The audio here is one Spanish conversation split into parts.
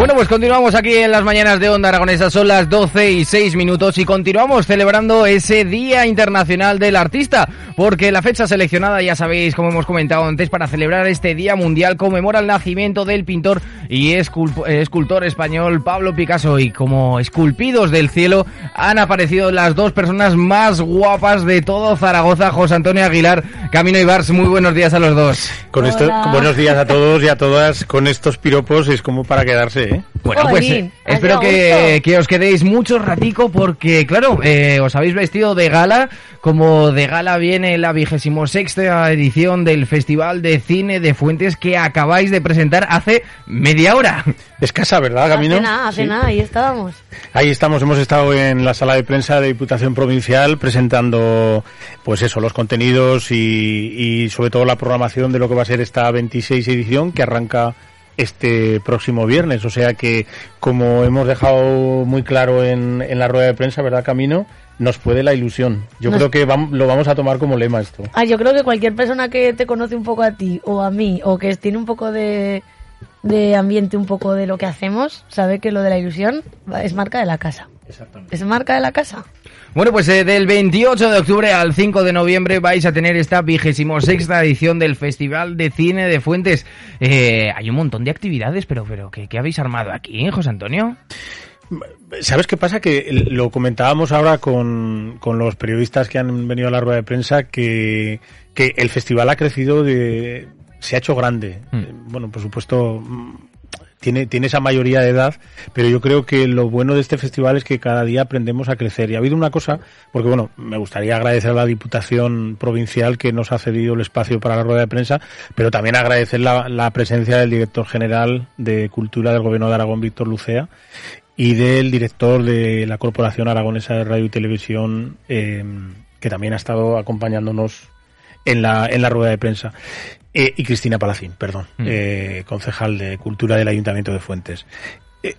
Bueno, pues continuamos aquí en las mañanas de Onda Aragonesa, son las 12 y 6 minutos y continuamos celebrando ese Día Internacional del Artista, porque la fecha seleccionada, ya sabéis, como hemos comentado antes, para celebrar este Día Mundial conmemora el nacimiento del pintor y escultor español Pablo Picasso. Y como esculpidos del cielo han aparecido las dos personas más guapas de todo Zaragoza, José Antonio Aguilar, Camino Ibars, muy buenos días a los dos. Con esto, buenos días a todos y a todas. Con estos piropos es como para quedarse, ¿eh? Bueno, pues eh, espero que, justo. que os quedéis mucho ratico porque, claro, eh, os habéis vestido de gala, como de gala viene la vigésimo sexta edición del Festival de Cine de Fuentes que acabáis de presentar hace media hora. Escasa, ¿verdad, Camino? Hace nada, hace Sí. nada, ahí estábamos. Ahí estamos, hemos estado en la sala de prensa de Diputación Provincial presentando, pues eso, los contenidos y, y sobre todo la programación de lo que va a ser esta 26 edición que arranca este próximo viernes. O sea que, como hemos dejado muy claro en, en la rueda de prensa, ¿verdad, Camino? Nos puede la ilusión. Yo Nos- creo que lo vamos a tomar como lema esto. Ah, yo creo que cualquier persona que te conoce un poco a ti o a mí o que tiene un poco de, de ambiente, un poco de lo que hacemos, sabe que lo de la ilusión es marca de la casa. Exactamente. Es marca de la casa. Bueno, pues eh, del 28 de octubre al 5 de noviembre vais a tener esta vigésimo sexta edición del Festival de Cine de Fuentes. Eh, hay un montón de actividades, pero, pero ¿qué, qué habéis armado aquí, José Antonio? ¿Sabes qué pasa? Que lo comentábamos ahora con, con los periodistas que han venido a la rueda de prensa, que, que el festival ha crecido, de, se ha hecho grande. Mm. Eh, Bueno, por supuesto, tiene, tiene esa mayoría de edad, pero yo creo que lo bueno de este festival es que cada día aprendemos a crecer. Y ha habido una cosa, porque bueno, me gustaría agradecer a la Diputación Provincial que nos ha cedido el espacio para la rueda de prensa, pero también agradecer la, la presencia del director general de Cultura del Gobierno de Aragón, Víctor Lucea, y del director de la Corporación Aragonesa de Radio y Televisión, eh, que también ha estado acompañándonos en la, en la rueda de prensa. Eh, y Cristina Palacín, perdón, Mm. eh, concejal de Cultura del Ayuntamiento de Fuentes. Eh,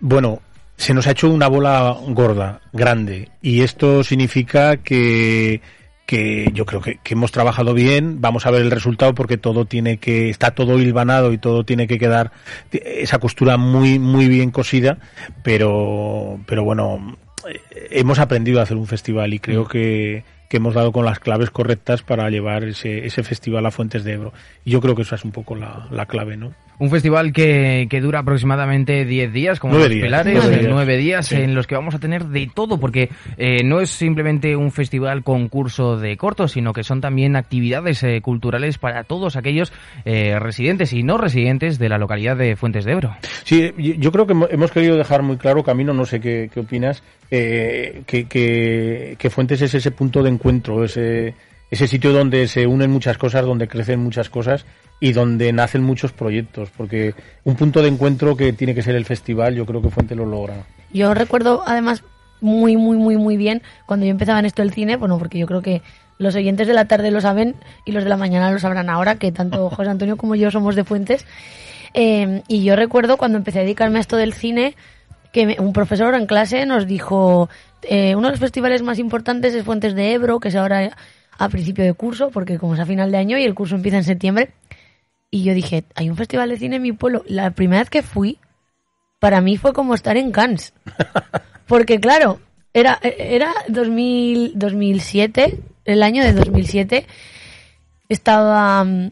bueno, se nos ha hecho una bola gorda, grande, y esto significa que, que yo creo que, que hemos trabajado bien, vamos a ver el resultado porque todo tiene que, está todo hilvanado y todo tiene que quedar esa costura muy, muy bien cosida, pero, pero bueno, eh, hemos aprendido a hacer un festival y creo que, que hemos dado con las claves correctas para llevar ese, ese festival a Fuentes de Ebro. Y yo creo que esa es un poco la, la clave, ¿no? Un festival que, que dura aproximadamente 10 días, como Nueve los días, pilares, nueve eh, días. Sí. en los que vamos a tener de todo, porque eh, no es simplemente un festival concurso de cortos, sino que son también actividades eh, culturales para todos aquellos eh, residentes y no residentes de la localidad de Fuentes de Ebro. Sí, yo creo que hemo- hemos querido dejar muy claro, Camino, no sé qué, qué opinas, eh, que, que, que Fuentes es ese punto de encuentro, ese, ese sitio donde se unen muchas cosas, donde crecen muchas cosas y donde nacen muchos proyectos, porque un punto de encuentro que tiene que ser el festival, yo creo que Fuentes lo logra. Yo recuerdo además muy, muy, muy, muy bien cuando yo empezaba en esto del cine, bueno, porque yo creo que los oyentes de la tarde lo saben y los de la mañana lo sabrán ahora, que tanto José Antonio como yo somos de Fuentes. Eh, y yo recuerdo cuando empecé a dedicarme a esto del cine, que me- un profesor en clase nos dijo, eh, uno de los festivales más importantes es Fuentes de Ebro, que es ahora a principio de curso, porque como es a final de año y el curso empieza en septiembre. Y yo dije, hay un festival de cine en mi pueblo. La primera vez que fui, para mí fue como estar en Cannes. Porque claro, era, era 2000, 2007, el año de 2007. Estaba mm,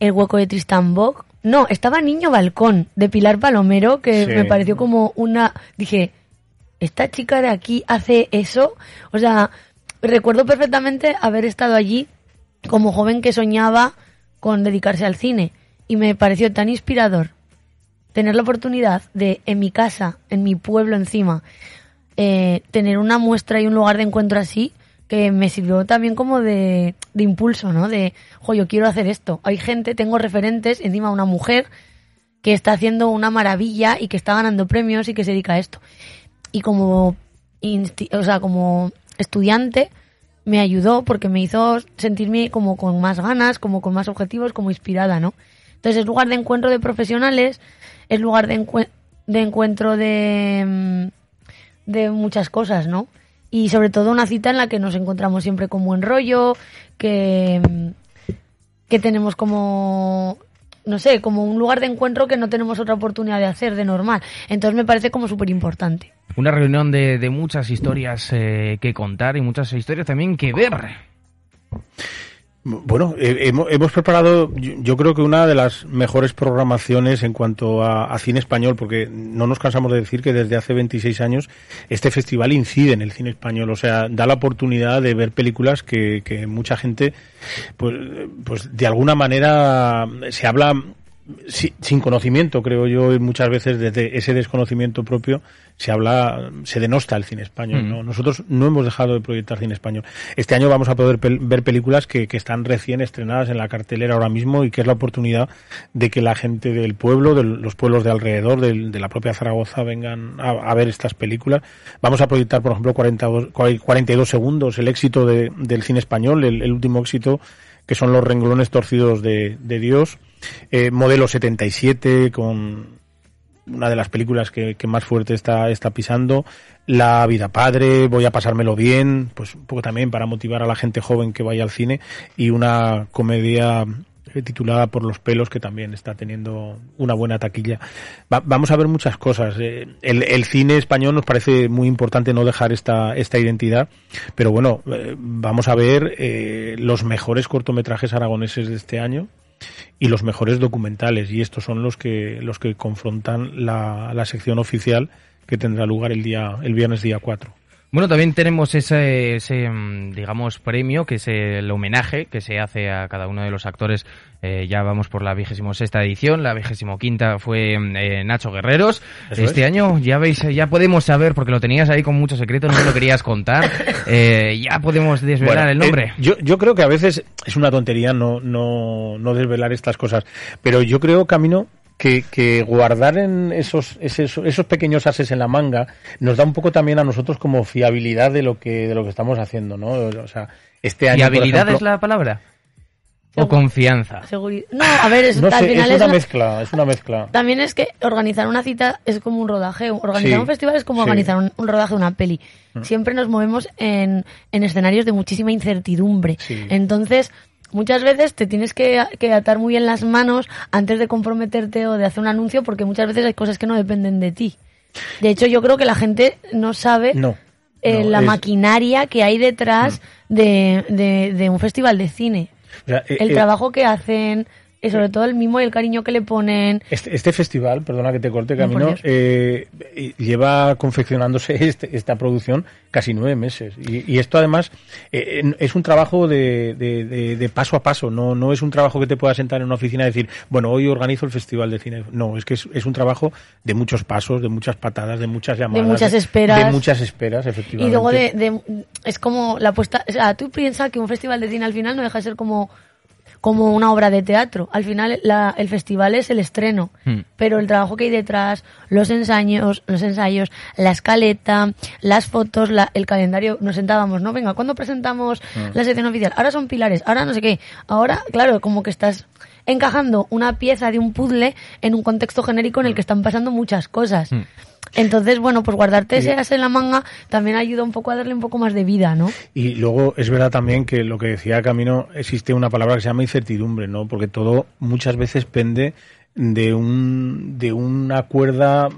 el hueco de Tristan Bog. No, estaba Niño Balcón, de Pilar Palomero, que Sí. me pareció como una... Dije, esta chica de aquí hace eso. O sea, recuerdo perfectamente haber estado allí como joven que soñaba con dedicarse al cine y me pareció tan inspirador tener la oportunidad de en mi casa, en mi pueblo encima, eh, tener una muestra y un lugar de encuentro así que me sirvió también como de, de impulso, ¿no? De, jo, yo quiero hacer esto. Hay gente, tengo referentes, encima una mujer que está haciendo una maravilla y que está ganando premios y que se dedica a esto. Y como, o sea, como estudiante me ayudó porque me hizo sentirme como con más ganas, como con más objetivos, como inspirada, ¿no? Entonces es lugar de encuentro de profesionales, es lugar de, de encuentro de, mm, de muchas cosas, ¿no? Y sobre todo una cita en la que nos encontramos siempre con buen rollo, que, mm, que tenemos como no sé, como un lugar de encuentro que no tenemos otra oportunidad de hacer de normal. Entonces me parece como súper importante. Una reunión de, de muchas historias eh, que contar y muchas historias también que ver. Bueno, hemos, preparado, yo, creo que una de las mejores programaciones en cuanto a, cine español, porque no nos cansamos de decir que desde hace 26 años este festival incide en el cine español, o sea, da la oportunidad de ver películas que, que mucha gente, pues, pues de alguna manera se habla sin conocimiento, creo yo, y muchas veces desde ese desconocimiento propio se habla, se denosta el cine español. ¿no? Mm. Nosotros no hemos dejado de proyectar cine español. Este año vamos a poder ver películas que, que, están recién estrenadas en la cartelera ahora mismo y que es la oportunidad de que la gente del pueblo, de los pueblos de alrededor, de, la propia Zaragoza, vengan a, ver estas películas. Vamos a proyectar, por ejemplo, 42, 42 segundos, el éxito del cine español, el, último éxito que son los renglones torcidos de, de Dios eh, modelo 77 con una de las películas que, más fuerte está, está pisando. La vida padre, voy a pasármelo bien, pues un poco también para motivar a la gente joven que vaya al cine. Y una comedia titulada Por los pelos que también está teniendo una buena taquilla. vamos a ver muchas cosas. Eh, el, cine español nos parece muy importante no dejar esta, esta identidad, pero bueno, vamos a ver los mejores cortometrajes aragoneses de este año y los mejores documentales y estos son los que los que confrontan la, la sección oficial que tendrá lugar el día el viernes día 4. Bueno, también tenemos ese, ese, mm, digamos, premio, que es el homenaje que se hace a cada uno de los actores. Eh, ya vamos por la vigésimo sexta edición, la vigésimo quinta fue mm, eh, Nacho Guerreros. este año ya veis, ya podemos saber, porque lo tenías ahí con mucho secreto, no me lo querías contar, eh, ya podemos desvelar el nombre. yo, yo creo que a veces es una tontería no, no, no desvelar estas cosas, pero yo creo, Camino, que, guardar en esos, esos, esos, pequeños ases en la manga nos da un poco también a nosotros como fiabilidad de lo que, de lo que estamos haciendo, ¿no? O sea, este año. ¿Fiabilidad es la palabra? ¿O confianza? No, a ver, es, al final es una mezcla, es una mezcla. También es que organizar una cita es como un rodaje. Organizar un festival es como organizar un, rodaje de una peli. Mm. Siempre nos movemos en, en escenarios de muchísima incertidumbre. Entonces, muchas veces te tienes que, atar muy en las manos antes de comprometerte o de hacer un anuncio porque muchas veces hay cosas que no dependen de ti. De hecho, yo creo que la gente no sabe eh, la maquinaria que hay detrás de, de, un festival de cine. el eh, trabajo que hacen, y sobre todo el mimo y el cariño que le ponen. Este, este festival, perdona que te corte camino, eh, lleva confeccionándose este, esta producción casi nueve meses. Y, esto además eh, es un trabajo de, de, paso a paso, no, no es un trabajo que te puedas sentar en una oficina y decir, bueno, hoy organizo el festival de cine. No, es que es, un trabajo de muchos pasos, de muchas patadas, de muchas llamadas. De muchas esperas. De muchas esperas, efectivamente. Y luego de, es como la puesta, o sea, tú piensas que un festival de cine al final no deja de ser como como una obra de teatro. Al final el festival es el estreno, hmm. pero el trabajo que hay detrás, los ensayos, los ensayos, la escaleta, las fotos, el calendario, nos sentábamos, ¿no? Venga, ¿cuándo presentamos hmm. la sección oficial? Ahora son pilares, ahora no sé qué. Ahora, claro, como que estás encajando una pieza de un puzzle en un contexto genérico en el que están pasando muchas cosas. Hmm. Entonces, bueno, pues guardarte ese as en la manga también ayuda un poco a darle un poco más de vida, ¿no? Y luego es verdad también que lo que decía Camino, existe una palabra que se llama incertidumbre, ¿no? Porque todo muchas veces pende de un de una cuerda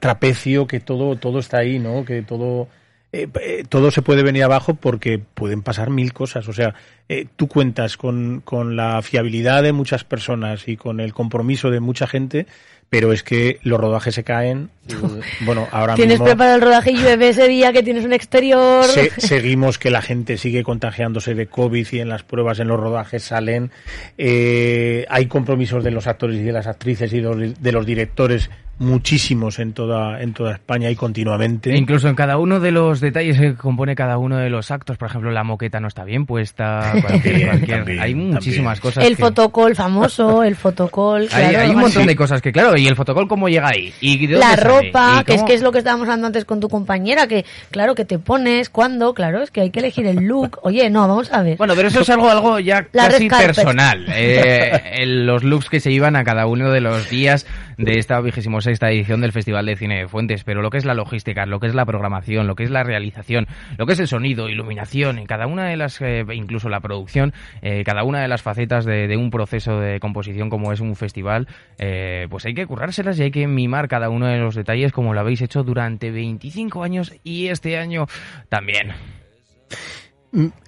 trapecio que todo todo está ahí, ¿no? Que todo eh, eh, todo se puede venir abajo porque pueden pasar mil cosas. O sea, eh, tú cuentas con, con, la fiabilidad de muchas personas y con el compromiso de mucha gente, pero es que los rodajes se caen. bueno, ahora Tienes mismo preparado el rodaje y llueve ese día que tienes un exterior. se- seguimos que la gente sigue contagiándose de COVID y en las pruebas, en los rodajes salen. Eh, hay compromisos de los actores y de las actrices y de los, directores muchísimos en toda en toda España y continuamente. E incluso en cada uno de los detalles que compone cada uno de los actos, por ejemplo, la moqueta no está bien puesta, cualquier- También, cualquier- también, hay muchísimas cosas. el que- fotocall famoso, el fotocall. Hay, claro, hay un montón de cosas que, claro, ¿y el fotocall cómo llega ahí? ¿Y de La ropa, ¿Y que es que es lo que estábamos hablando antes con tu compañera, que claro, que te pones, cuándo, claro, es que hay que elegir el look. Oye, no, vamos a ver. Bueno, pero eso es algo, algo ya La casi personal. Eh, los looks que se iban a cada uno de los días de esta vigésimo sexta edición del Festival de Cine de Fuentes, pero lo que es la logística, lo que es la programación, lo que es la realización, lo que es el sonido, iluminación, en cada una de las, eh, incluso la producción, eh, cada una de las facetas de, de un proceso de composición como es un festival, eh, pues hay que currárselas y hay que mimar cada uno de los detalles como lo habéis hecho durante 25 años y este año también.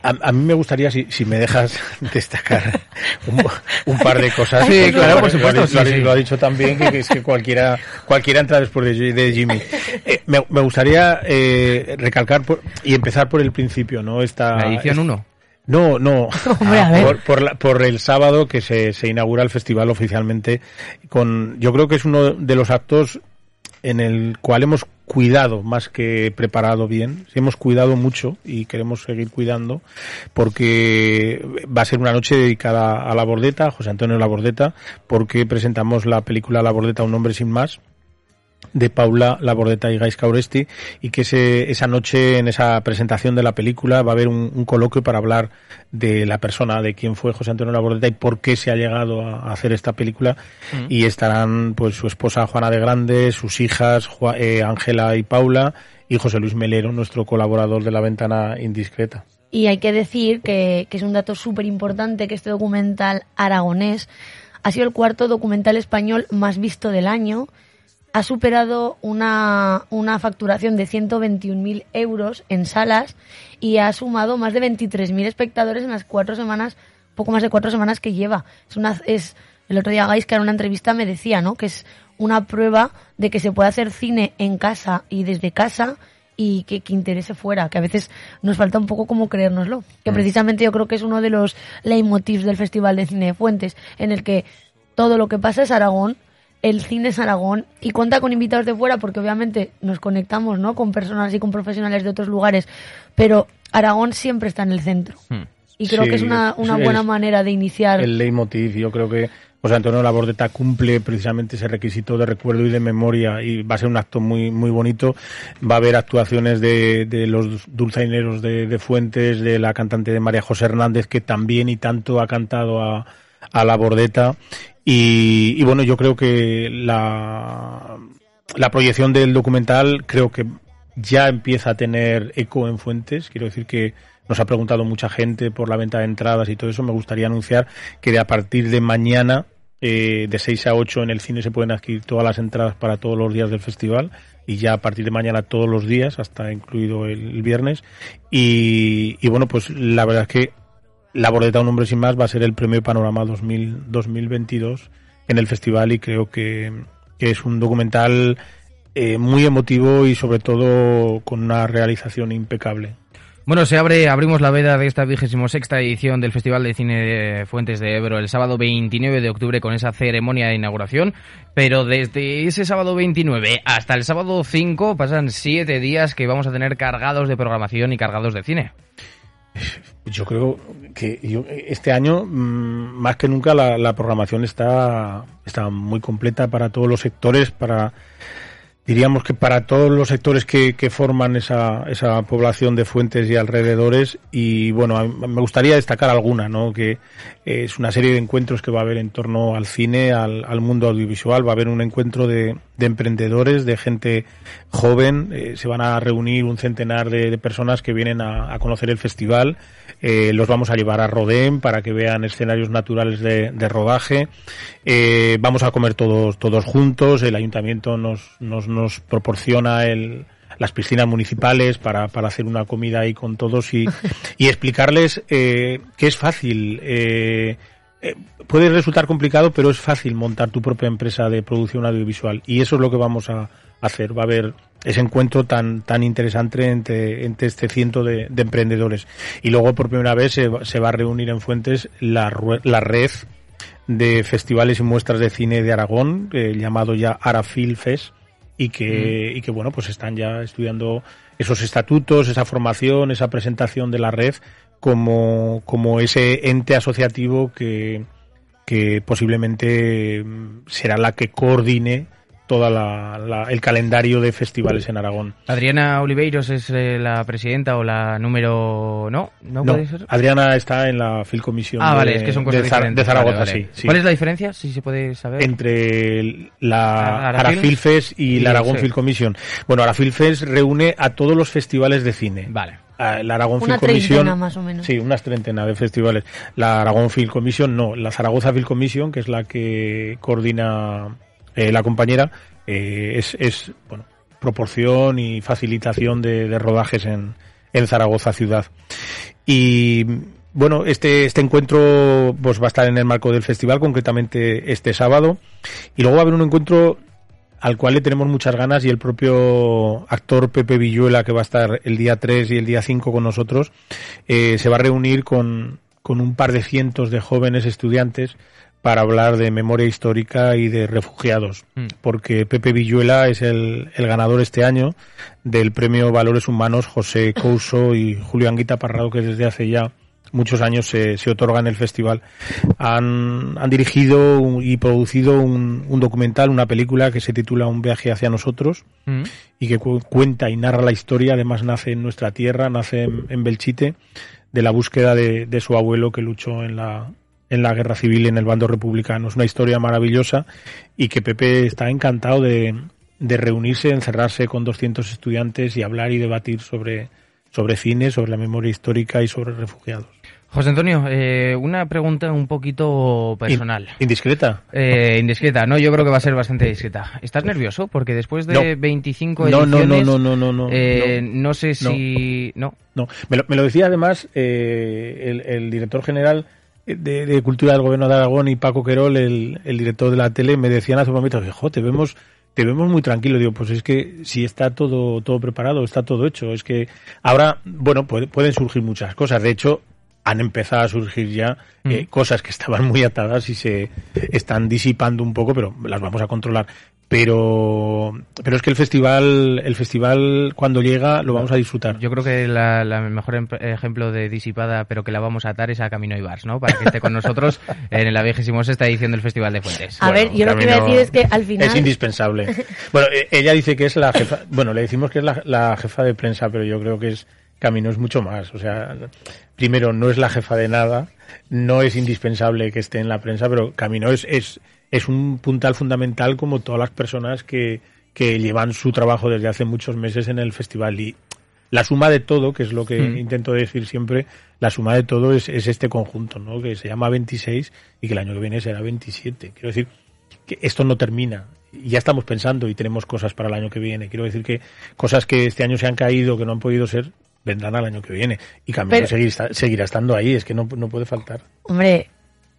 A, a mí me gustaría, si, si me dejas destacar un, un par de cosas. Sí, Pues claro, por supuesto, Lo, ha- sí, lo ha- sí. lo ha dicho también, que, que es que cualquiera, cualquiera entra después de, de Jimmy. Eh, me, me gustaría eh, recalcar por- y empezar por el principio, ¿no? Esta, La edición es- 1. No, no. Hombre, a ver. Por, por, la- por el sábado que se, se inaugura el festival oficialmente con, yo creo que es uno de los actos en el cual hemos cuidado más que preparado bien, hemos cuidado mucho y queremos seguir cuidando porque va a ser una noche dedicada a la Bordeta, José Antonio Labordeta, porque presentamos la película La Bordeta, un hombre sin más, de Paula Labordeta y Gais Cauresti y que ese, esa noche en esa presentación de la película va a haber un, un coloquio para hablar de la persona, de quién fue José Antonio Labordeta y por qué se ha llegado a, hacer esta película y estarán pues su esposa Juana de Grande, sus hijas eh, Ángela y Paula y José Luis Melero, nuestro colaborador de la ventana indiscreta. Y hay que decir que, que es un dato súper importante que este documental aragonés ha sido el cuarto documental español más visto del año. Ha superado una, una facturación de 121.000 euros en salas y ha sumado más de 23.000 espectadores en las cuatro semanas, poco más de cuatro semanas que lleva. Es una, es, el otro día Gaisca en una entrevista me decía, ¿no? Que es una prueba de que se puede hacer cine en casa y desde casa y que, que interese fuera, que a veces nos falta un poco como creérnoslo. Que precisamente yo creo que es uno de los leitmotivs del Festival de Cine de Fuentes, en el que todo lo que pasa es Aragón, el cine es Aragón y cuenta con invitados de fuera porque obviamente nos conectamos ¿no? con personas y con profesionales de otros lugares, pero Aragón siempre está en el centro. Hmm. Y creo Sí, que es una, una es buena manera de iniciar. el leitmotiv. Yo creo que José Antonio Labordeta cumple precisamente ese requisito de recuerdo y de memoria y va a ser un acto muy muy bonito. Va a haber actuaciones de, de los dulzaineros de, de Fuentes, de la cantante de María José Hernández, que también y tanto ha cantado a, a Labordeta. Y, y bueno, yo creo que la, proyección del documental creo que ya empieza a tener eco en Fuentes. Quiero decir que nos ha preguntado mucha gente por la venta de entradas y todo eso. Me gustaría anunciar que de a partir de mañana, eh, de 6 a 8 en el cine se pueden adquirir todas las entradas para todos los días del festival y ya a partir de mañana todos los días, hasta incluido el, el viernes. Y, y bueno, pues la verdad es que La Bordeta, un hombre sin más, va a ser el premio Panorama 2000, 2022 en el festival y creo que, es un documental eh, muy emotivo y sobre todo con una realización impecable. Bueno, se abre, abrimos la veda de esta vigésimo sexta edición del Festival de Cine de Fuentes de Ebro el sábado 29 de octubre con esa ceremonia de inauguración, pero desde ese sábado 29 hasta el sábado 5 pasan siete días que vamos a tener cargados de programación y cargados de cine. Yo creo que yo- este año, mm, más que nunca, la, la programación está, está muy completa para todos los sectores, para diríamos que para todos los sectores que, que forman esa, esa población de fuentes y alrededores. Y bueno, me gustaría destacar alguna, ¿no? Que es una serie de encuentros que va a haber en torno al cine, al, al mundo audiovisual. Va a haber un encuentro de, de emprendedores, de gente joven. Eh, se van a reunir un centenar de, personas que vienen a, conocer el festival. Eh, los vamos a llevar a Rodem para que vean escenarios naturales de, rodaje. Eh, vamos a comer todos, todos juntos. El ayuntamiento nos, nos, nos proporciona el, las piscinas municipales para, para hacer una comida ahí con todos y, y explicarles eh, que es fácil eh, eh, puede resultar complicado, pero es fácil montar tu propia empresa de producción audiovisual y eso es lo que vamos a hacer. Va a haber ese encuentro tan tan interesante entre, entre este ciento de, emprendedores y luego por primera vez se, se va a reunir en Fuentes la, la red de festivales y muestras de cine de Aragón, eh, llamado ya Arafil Fest, y que, mm. y que bueno, pues están ya estudiando esos estatutos, esa formación, esa presentación de la red como, como ese ente asociativo que, que posiblemente será la que coordine toda la, el calendario de festivales en Aragón. Adriana Oliveiros es eh, la presidenta o la número no no, puede ser Adriana está en la Filcomisión ah, vale, es que son cosas de, Zaragoza Sí, ¿Cuál es la diferencia si se puede saber entre la Arafilfes y, la Aragón Film Commission? Bueno, Arafilfes reúne a todos los festivales de cine. Vale. La Aragón Film Commission, más o menos. Sí, unas treintena de festivales. La Aragón Film Commission no, la Zaragoza Film Commission, que es la que coordina eh, la compañera, eh, es, es, bueno, proporción y facilitación de, rodajes en, en Zaragoza ciudad. Y bueno, este, este encuentro pues, va a estar en el marco del festival, concretamente este sábado. Y luego va a haber un encuentro al cual le tenemos muchas ganas y el propio actor Pepe Villuela, que va a estar el día 3 y el día 5 con nosotros, eh, se va a reunir con, con un par de cientos de jóvenes estudiantes para hablar de memoria histórica y de refugiados, mm. porque Pepe Villuela es el, ganador este año del premio Valores Humanos José Couso y Julio Anguita Parrado, que desde hace ya muchos años se, se otorga en el festival. Han, han dirigido y producido un, un, documental, una película que se titula Un viaje hacia nosotros mm. y que cuenta y narra la historia, además nace en nuestra tierra, nace en, Belchite, de la búsqueda de, de su abuelo que luchó en la, en la guerra civil en el bando republicano. Es una historia maravillosa y que Pepe está encantado de, de reunirse, encerrarse con 200 estudiantes y hablar y debatir sobre, sobre cine, sobre la memoria histórica y sobre refugiados. José Antonio, eh, una pregunta un poquito personal. ¿Indiscreta? Eh, indiscreta, no, yo creo que va a ser bastante discreta. ¿Estás nervioso? Porque después de 25 no, ediciones... No, no, no, no, no. Eh, no, sé si... No. No, me lo, me lo decía además el, el director general de, Cultura del Gobierno de Aragón y Paco Querol, el, el director de la tele, me decían hace un momento, te vemos, te vemos muy tranquilo. Digo, pues es que si está todo, todo preparado, está todo hecho. Es que ahora, bueno, pueden surgir muchas cosas. De hecho, han empezado a surgir ya eh, mm. cosas que estaban muy atadas y se están disipando un poco, pero las vamos a controlar. Pero pero es que el festival el festival cuando llega lo vamos a disfrutar. Yo creo que el mejor ejemplo de disipada pero que la vamos a atar es a Camino Ibars no para que esté con nosotros en la vigésima esta edición del Festival de Fuentes. A ver yo lo que voy a decir es que al final es indispensable. Bueno e, ella dice que es la jefa bueno le decimos que es la, jefa de prensa pero yo creo que es Camino es mucho más o sea primero no es la jefa de nada no es indispensable que esté en la prensa pero Camino es, es es un puntal fundamental como todas las personas que, que llevan su trabajo desde hace muchos meses en el festival. Y la suma de todo, que es lo que mm. intento decir siempre, la suma de todo es, es, este conjunto, ¿no? Que se llama 26 y que el año que viene será 27. Quiero decir que esto no termina. Ya estamos pensando y tenemos cosas para el año que viene. Quiero decir que cosas que este año se han caído, que no han podido ser, vendrán al año que viene. Y Camino seguirá estando ahí, es que no, no puede faltar. Hombre,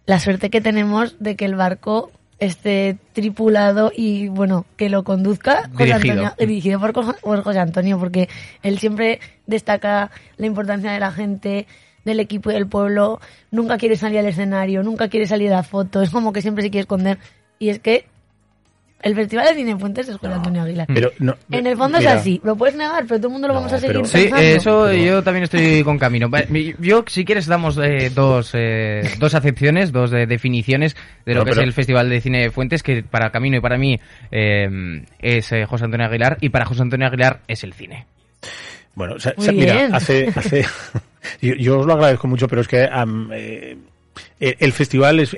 la suerte que tenemos de que el barco esté tripulado y bueno, que lo conduzca José Antonio, dirigido por, por José Antonio, porque él siempre destaca la importancia de la gente, del equipo y del pueblo, nunca quiere salir al escenario, nunca quiere salir a la foto, es como que siempre se quiere esconder. Y es que el Festival de Cine Fuentes es José Antonio Aguilar. Pero en el fondo es así, lo puedes negar, pero todo el mundo lo vamos a seguir Sí, eso yo también estoy con camino. Yo, si quieres, damos eh, dos, eh, dos acepciones, dos eh, definiciones de lo que es el Festival de Cine Fuentes, que para Camino y para mí es José Antonio Aguilar, y para José Antonio Aguilar es el cine. Bueno, mira, hace... hace yo, os lo agradezco mucho, pero es que eh, el festival es,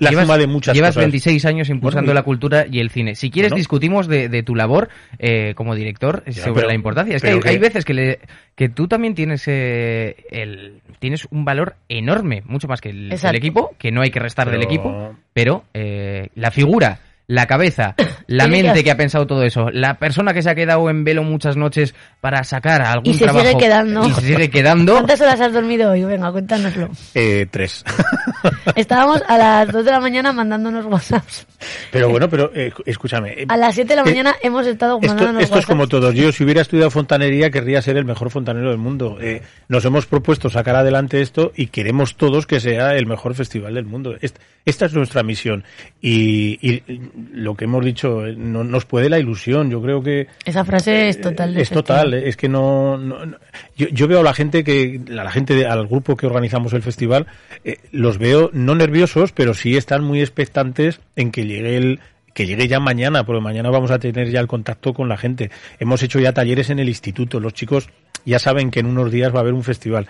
la suma de muchas llevas 26 años impulsando la cultura y el cine. Si quieres, discutimos de, tu labor eh, como director sobre la importancia. Es que hay, veces que, le, que tú también tienes eh, el tienes un valor enorme, mucho más que el, equipo, que no hay que restar del equipo, pero la figura la cabeza, la mente que ha pensado todo eso, la persona que se ha quedado en velo muchas noches para sacar algún Y se sigue trabajo quedando. y se sigue quedando. ¿Cuántas horas has dormido hoy? Venga, cuéntanoslo. Eh, tres. Estábamos a las 2 de la mañana mandándonos WhatsApps. pero bueno, pero eh, escúchame. eh, A las 7 de la Eh, mañana hemos estado Esto, mandándonos esto es como WhatsApps. todos. Yo, si hubiera estudiado fontanería, querría ser el mejor fontanero del mundo. Eh, nos hemos propuesto sacar adelante esto y queremos todos que sea el mejor festival del mundo. Est- esta es nuestra misión. Y, y lo que hemos dicho, eh, no, nos puede la ilusión. Yo creo que Esa frase es total. de es total, es que no, no- no- yo, yo veo a la gente que a la gente de- al grupo que organizamos el festival eh, los veo no nerviosos, pero sí están muy expectantes en que llegue el que llegue ya mañana, porque mañana vamos a tener ya el contacto con la gente. Hemos hecho ya talleres en el instituto, los chicos ya saben que en unos días va a haber un festival.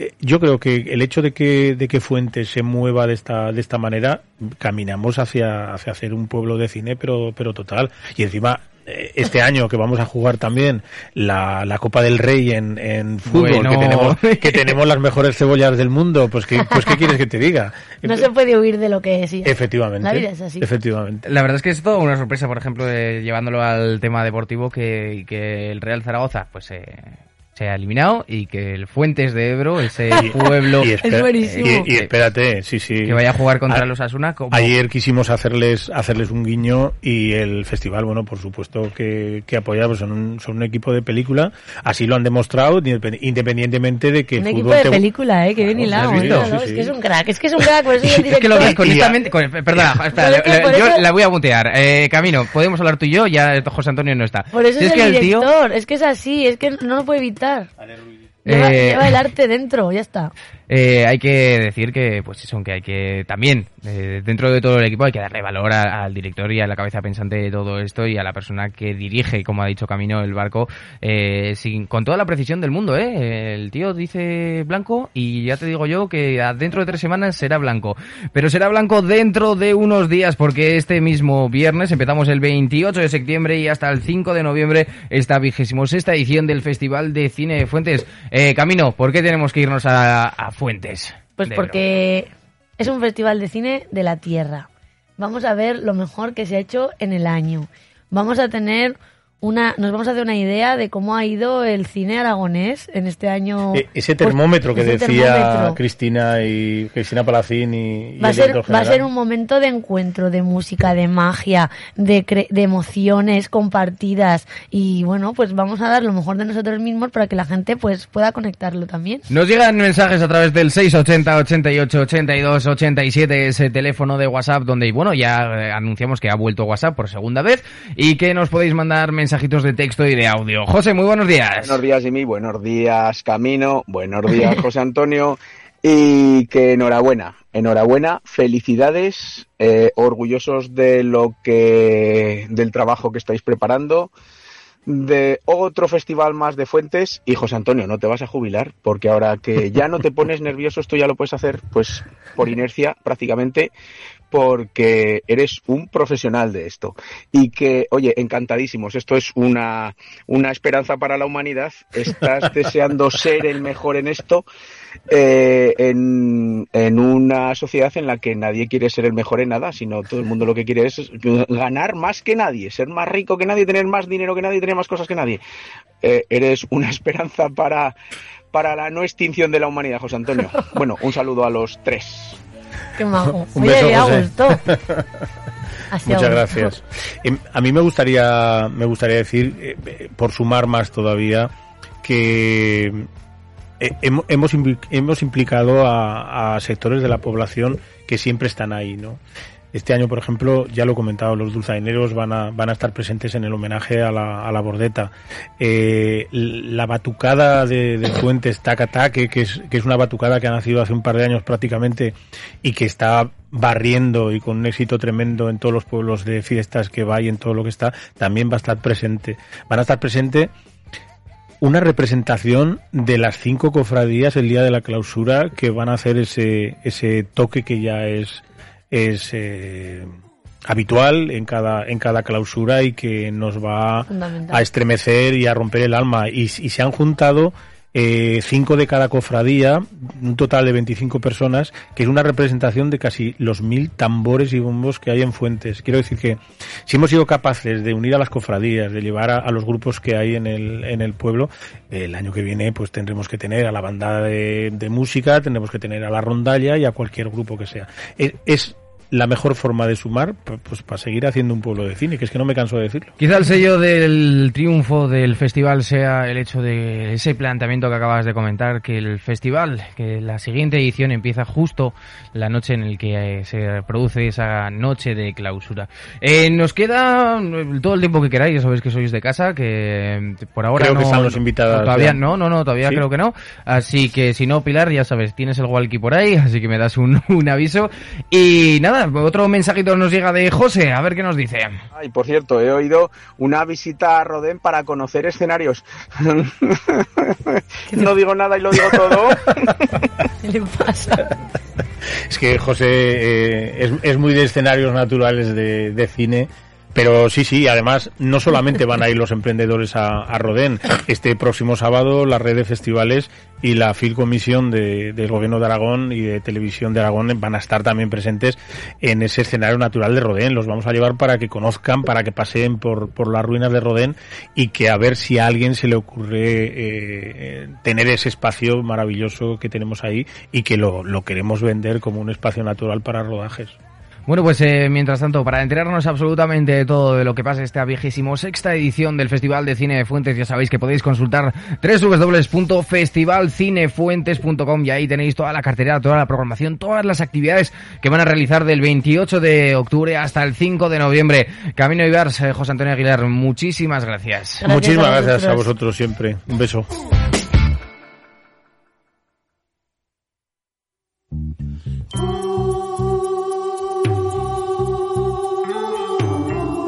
Eh, Yo creo que el hecho de que, de que Fuentes se mueva de esta, de esta manera, caminamos hacia, hacia hacer un pueblo de cine, pero, pero total. Y encima, eh, este año que vamos a jugar también la, la Copa del Rey en, en fútbol, Bueno. que, tenemos, que tenemos las mejores cebollas del mundo, pues ¿qué, pues ¿qué quieres que te diga? No se puede huir de lo que es. ya. Efectivamente. La vida es así. Efectivamente. La verdad es que es toda una sorpresa, por ejemplo, eh, llevándolo al tema deportivo, que, que el Real Zaragoza pues eh, se ha eliminado y que el Fuentes de Ebro, ese pueblo Y, espera- buenísimo. y- y espérate, sí, sí. que vaya a jugar contra A- los Asuna, como Ayer quisimos hacerles hacerles un guiño y el festival, bueno, por supuesto que, que apoyamos, son un, son un equipo de película, así lo han demostrado, independ- independientemente de que Un el equipo fútbol de te- película, ¿eh? Que bien hilado. Sí, Es que es un crack, es que es un crack, por eso es el Es que lo ves director. con con- perdona, espera, es que le- por yo eso- la voy a mutear. Eh, Camino, podemos hablar tú y yo, ya José Antonio no está. Por eso Si es, que el el tío... director, es que es así, es que no lo puede evitar. Lleva, Eh, lleva el arte dentro, ya está. Eh, hay que decir que, pues eso, que hay que también, eh, dentro de todo el equipo, hay que darle valor a- al director y a la cabeza pensante de todo esto y a la persona que dirige, como ha dicho Camino, el barco, eh, sin, con toda la precisión del mundo, ¿eh? El tío dice blanco y ya te digo yo que dentro de tres semanas será blanco. Pero será blanco dentro de unos días porque este mismo viernes empezamos el 28 de septiembre y hasta el 5 de noviembre esta vigésimo sexta edición del Festival de Cine de Fuentes. Eh, Camino, ¿por qué tenemos que irnos a, a Fuentes? Pues Ebro? porque es un festival de cine de la tierra. Vamos a ver lo mejor que se ha hecho en el año. Vamos a tener una, nos vamos a hacer una idea de cómo ha ido el cine aragonés en este año. Eh, ese Pues, termómetro que ese decía termómetro. Cristina y Cristina Palacín y, y Va a, el ser, va a ser un momento de encuentro, de música, de magia, de, cre- de emociones compartidas y bueno, pues vamos a dar lo mejor de nosotros mismos para que la gente pues pueda conectarlo también. Nos llegan mensajes a través del 680 88 82 87, ese teléfono de WhatsApp donde, bueno, ya eh, anunciamos que ha vuelto WhatsApp por segunda vez y que nos podéis mandar de texto y de audio. José, muy buenos días. Buenos días, Jimmy. Buenos días, Camino. Buenos días, José Antonio. Y que enhorabuena, enhorabuena, felicidades, eh, orgullosos de lo que, del trabajo que estáis preparando, de otro festival más de Fuentes. Y José Antonio, no te vas a jubilar, porque ahora que ya no te pones nervioso, esto ya lo puedes hacer, pues, por inercia prácticamente, porque eres un profesional de esto. Y que, oye, encantadísimos, esto es una, una esperanza para la humanidad. Estás deseando ser el mejor en esto, eh, en, en una sociedad en la que nadie quiere ser el mejor en nada, sino todo el mundo lo que quiere es ganar más que nadie, ser más rico que nadie, tener más dinero que nadie, tener más cosas que nadie. Eh, eres una esperanza para, para la no extinción de la humanidad, José Antonio. Bueno, un saludo a los tres. Qué majo. Un Oye, beso, ha José. Así Muchas gracias. A mí me gustaría, me gustaría decir, eh, por sumar más todavía, que eh, hemo- hemos, hemos implicado a, a sectores de la población que siempre están ahí, ¿no? Este año, por ejemplo, ya lo he comentado, los dulzaineros van a, van a estar presentes en el homenaje a la, a la bordeta. Eh, la batucada de, de Fuentes Tacataque, que es, que es una batucada que ha nacido hace un par de años prácticamente y que está barriendo y con un éxito tremendo en todos los pueblos de fiestas que va y en todo lo que está, también va a estar presente. Van a estar presente una representación de las cinco cofradías el día de la clausura que van a hacer ese, ese toque que ya es, es eh, habitual en cada, en cada clausura y que nos va a estremecer y a romper el alma. Y, y se han juntado eh, cinco de cada cofradía, un total de 25 personas, que es una representación de casi los mil tambores y bombos que hay en Fuentes. Quiero decir que si hemos sido capaces de unir a las cofradías, de llevar a, los grupos que hay en el, en el pueblo, el año que viene pues tendremos que tener a la banda de, música, tendremos que tener a la rondalla y a cualquier grupo que sea. es la mejor forma de sumar pues para seguir haciendo un pueblo de cine, que es que no me canso de decirlo. Quizá el sello del triunfo del festival sea el hecho de ese planteamiento que acabas de comentar, que el festival, que la siguiente edición empieza justo la noche en el que eh, se produce esa noche de clausura. Eh, nos queda todo el tiempo que queráis, ya sabéis que sois de casa, que por ahora creo no, que están los invitados. Todavía no, no, no, todavía creo que no. Así que si no, Pilar, ya sabes, tienes el walkie por ahí, así que me das un, un aviso. Y nada, otro mensajito nos llega de José, a ver qué nos dice. Ay, por cierto, he oído una visita a Rodén para conocer escenarios. no digo nada y lo digo todo. ¿Qué le pasa? Es que José eh, es, muy de escenarios naturales de, de cine pero sí, sí, además no solamente van a ir los emprendedores a, a Rodén. Este próximo sábado la red de festivales y la Filcomisión de, del Gobierno de Aragón y de Televisión de Aragón van a estar también presentes en ese escenario natural de Rodén. Los vamos a llevar para que conozcan, para que paseen por, por las ruinas de Rodén y que a ver si a alguien se le ocurre eh, tener ese espacio maravilloso que tenemos ahí y que lo, lo queremos vender como un espacio natural para rodajes. Bueno, pues eh, mientras tanto, para enterarnos absolutamente de todo de lo que pasa esta vigésimo sexta edición del Festival de Cine de Fuentes, ya sabéis que podéis consultar www.festivalcinefuentes.com y ahí tenéis toda la cartera, toda la programación, todas las actividades que van a realizar del 28 de octubre hasta el 5 de noviembre. Camino Ibars, eh, José Antonio Aguilar, muchísimas gracias. muchísimas gracias a vosotros siempre. Un beso.